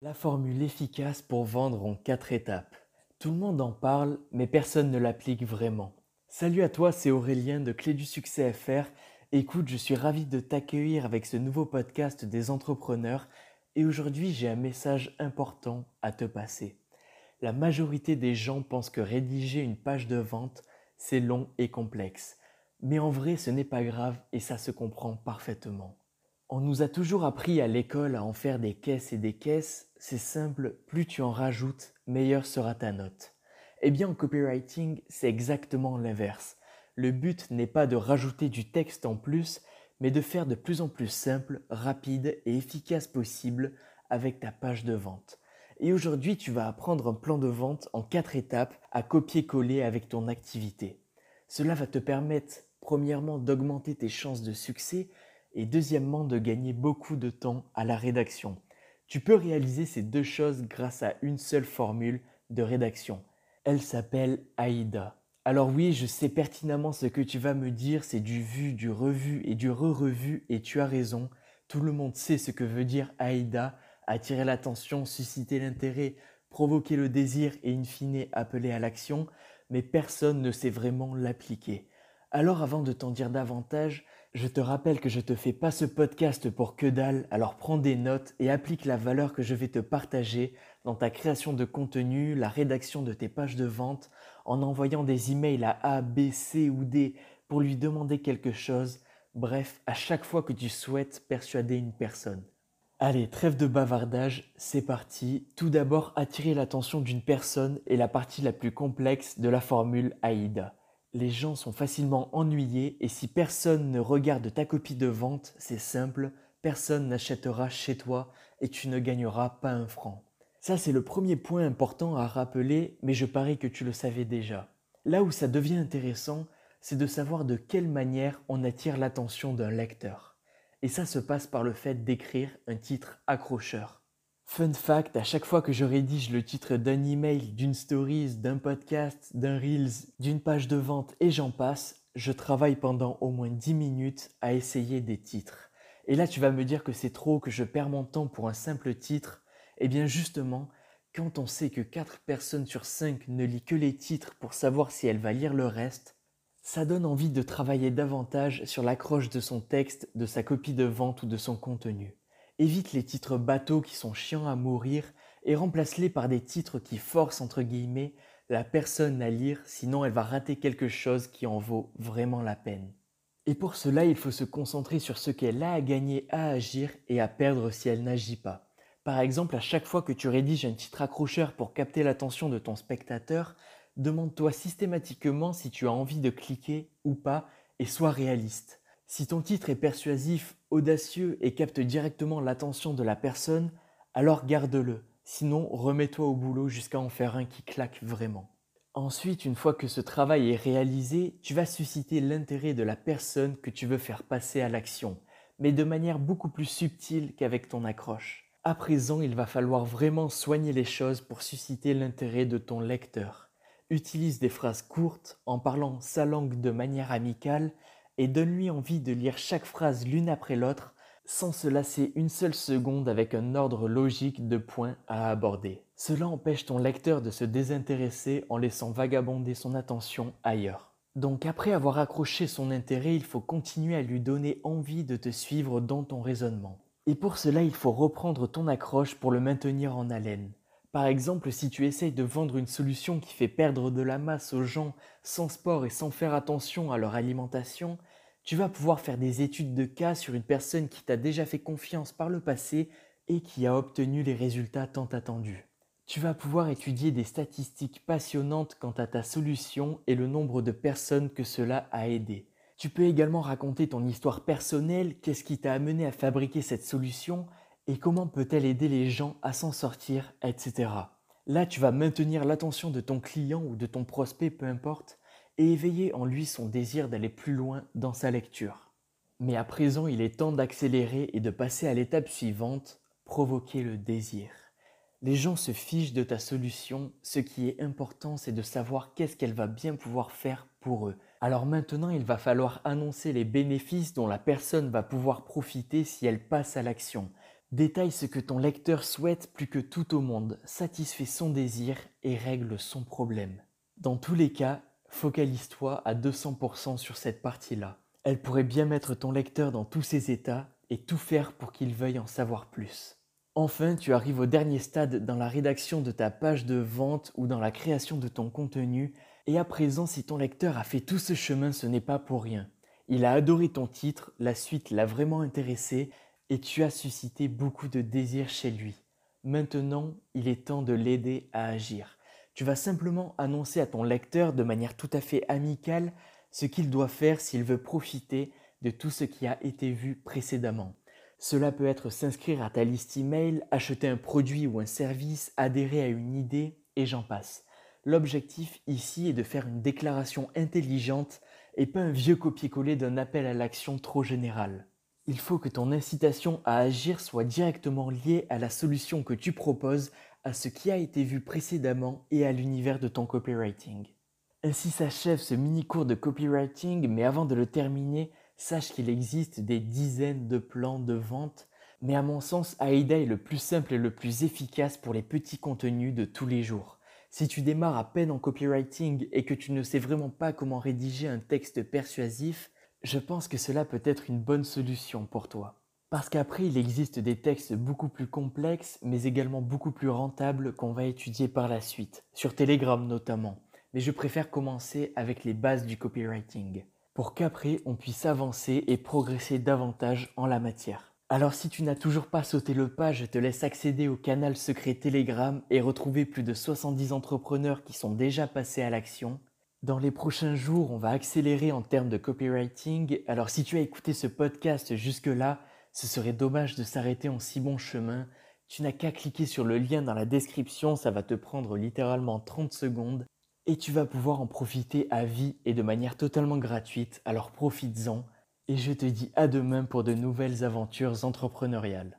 La formule efficace pour vendre en quatre étapes. Tout le monde en parle, mais personne ne l'applique vraiment. Salut à toi, c'est Aurélien de Clé du Succès FR. Écoute, je suis ravi de t'accueillir avec ce nouveau podcast des entrepreneurs et aujourd'hui j'ai un message important à te passer. La majorité des gens pensent que rédiger une page de vente, c'est long et complexe. Mais en vrai, ce n'est pas grave et ça se comprend parfaitement. On nous a toujours appris à l'école à en faire des caisses et des caisses. C'est simple, plus tu en rajoutes, meilleure sera ta note. Eh bien, en copywriting, c'est exactement l'inverse. Le but n'est pas de rajouter du texte en plus, mais de faire de plus en plus simple, rapide et efficace possible avec ta page de vente. Et aujourd'hui, tu vas apprendre un plan de vente en quatre étapes à copier-coller avec ton activité. Cela va te permettre, premièrement, d'augmenter tes chances de succès et deuxièmement de gagner beaucoup de temps à la rédaction. Tu peux réaliser ces deux choses grâce à une seule formule de rédaction. Elle s'appelle AIDA. Alors oui, je sais pertinemment ce que tu vas me dire, c'est du vu, du revu et du re-revu et tu as raison. Tout le monde sait ce que veut dire AIDA, attirer l'attention, susciter l'intérêt, provoquer le désir et in fine appeler à l'action, mais personne ne sait vraiment l'appliquer. Alors avant de t'en dire davantage, je te rappelle que je te fais pas ce podcast pour que dalle, alors prends des notes et applique la valeur que je vais te partager dans ta création de contenu, la rédaction de tes pages de vente, en envoyant des emails à A, B, C ou D pour lui demander quelque chose, bref, à chaque fois que tu souhaites persuader une personne. Allez, trêve de bavardage, c'est parti. Tout d'abord, attirer l'attention d'une personne est la partie la plus complexe de la formule AIDA. Les gens sont facilement ennuyés et si personne ne regarde ta copie de vente, c'est simple, personne n'achètera chez toi et tu ne gagneras pas un franc. Ça, c'est le premier point important à rappeler, mais je parie que tu le savais déjà. Là où ça devient intéressant, c'est de savoir de quelle manière on attire l'attention d'un lecteur. Et ça se passe par le fait d'écrire un titre accrocheur. Fun fact, à chaque fois que je rédige le titre d'un email, d'une stories, d'un podcast, d'un reels, d'une page de vente et j'en passe, je travaille pendant au moins 10 minutes à essayer des titres. Et là tu vas me dire que c'est trop, que je perds mon temps pour un simple titre. Eh bien justement, quand on sait que 4 personnes sur 5 ne lit que les titres pour savoir si elle va lire le reste, ça donne envie de travailler davantage sur l'accroche de son texte, de sa copie de vente ou de son contenu. Évite les titres bateaux qui sont chiants à mourir et remplace-les par des titres qui forcent entre guillemets la personne à lire, sinon elle va rater quelque chose qui en vaut vraiment la peine. Et pour cela, il faut se concentrer sur ce qu'elle a à gagner à agir et à perdre si elle n'agit pas. Par exemple, à chaque fois que tu rédiges un titre accrocheur pour capter l'attention de ton spectateur, demande-toi systématiquement si tu as envie de cliquer ou pas et sois réaliste. Si ton titre est persuasif, audacieux et capte directement l'attention de la personne, alors garde-le. Sinon, remets-toi au boulot jusqu'à en faire un qui claque vraiment. Ensuite, une fois que ce travail est réalisé, tu vas susciter l'intérêt de la personne que tu veux faire passer à l'action, mais de manière beaucoup plus subtile qu'avec ton accroche. À présent, il va falloir vraiment soigner les choses pour susciter l'intérêt de ton lecteur. Utilise des phrases courtes en parlant sa langue de manière amicale et donne-lui envie de lire chaque phrase l'une après l'autre sans se lasser une seule seconde avec un ordre logique de points à aborder. Cela empêche ton lecteur de se désintéresser en laissant vagabonder son attention ailleurs. Donc après avoir accroché son intérêt, il faut continuer à lui donner envie de te suivre dans ton raisonnement. Et pour cela, il faut reprendre ton accroche pour le maintenir en haleine. Par exemple, si tu essayes de vendre une solution qui fait perdre de la masse aux gens sans sport et sans faire attention à leur alimentation, tu vas pouvoir faire des études de cas sur une personne qui t'a déjà fait confiance par le passé et qui a obtenu les résultats tant attendus. Tu vas pouvoir étudier des statistiques passionnantes quant à ta solution et le nombre de personnes que cela a aidé. Tu peux également raconter ton histoire personnelle, qu'est-ce qui t'a amené à fabriquer cette solution et comment peut-elle aider les gens à s'en sortir, etc. Là, tu vas maintenir l'attention de ton client ou de ton prospect, peu importe, et éveiller en lui son désir d'aller plus loin dans sa lecture. Mais à présent, il est temps d'accélérer et de passer à l'étape suivante, provoquer le désir. Les gens se fichent de ta solution, ce qui est important c'est de savoir qu'est-ce qu'elle va bien pouvoir faire pour eux. Alors maintenant, il va falloir annoncer les bénéfices dont la personne va pouvoir profiter si elle passe à l'action. Détaille ce que ton lecteur souhaite plus que tout au monde, satisfait son désir et règle son problème. Dans tous les cas, focalise-toi à 200% sur cette partie-là. Elle pourrait bien mettre ton lecteur dans tous ses états et tout faire pour qu'il veuille en savoir plus. Enfin, tu arrives au dernier stade dans la rédaction de ta page de vente ou dans la création de ton contenu, et à présent si ton lecteur a fait tout ce chemin, ce n'est pas pour rien. Il a adoré ton titre, la suite l'a vraiment intéressé, et tu as suscité beaucoup de désir chez lui. Maintenant, il est temps de l'aider à agir. Tu vas simplement annoncer à ton lecteur de manière tout à fait amicale ce qu'il doit faire s'il veut profiter de tout ce qui a été vu précédemment. Cela peut être s'inscrire à ta liste email, acheter un produit ou un service, adhérer à une idée, et j'en passe. L'objectif ici est de faire une déclaration intelligente et pas un vieux copier-coller d'un appel à l'action trop général. Il faut que ton incitation à agir soit directement liée à la solution que tu proposes, à ce qui a été vu précédemment et à l'univers de ton copywriting. Ainsi s'achève ce mini cours de copywriting, mais avant de le terminer, sache qu'il existe des dizaines de plans de vente, mais à mon sens, AIDA est le plus simple et le plus efficace pour les petits contenus de tous les jours. Si tu démarres à peine en copywriting et que tu ne sais vraiment pas comment rédiger un texte persuasif, je pense que cela peut être une bonne solution pour toi. Parce qu'après, il existe des textes beaucoup plus complexes, mais également beaucoup plus rentables qu'on va étudier par la suite, sur Telegram notamment. Mais je préfère commencer avec les bases du copywriting pour qu'après on puisse avancer et progresser davantage en la matière. Alors si tu n'as toujours pas sauté le pas, je te laisse accéder au canal secret Telegram et retrouver plus de 70 entrepreneurs qui sont déjà passés à l'action. Dans les prochains jours, on va accélérer en termes de copywriting. Alors si tu as écouté ce podcast jusque-là, ce serait dommage de s'arrêter en si bon chemin. Tu n'as qu'à cliquer sur le lien dans la description, ça va te prendre littéralement 30 secondes et tu vas pouvoir en profiter à vie et de manière totalement gratuite, alors profites-en et je te dis à demain pour de nouvelles aventures entrepreneuriales.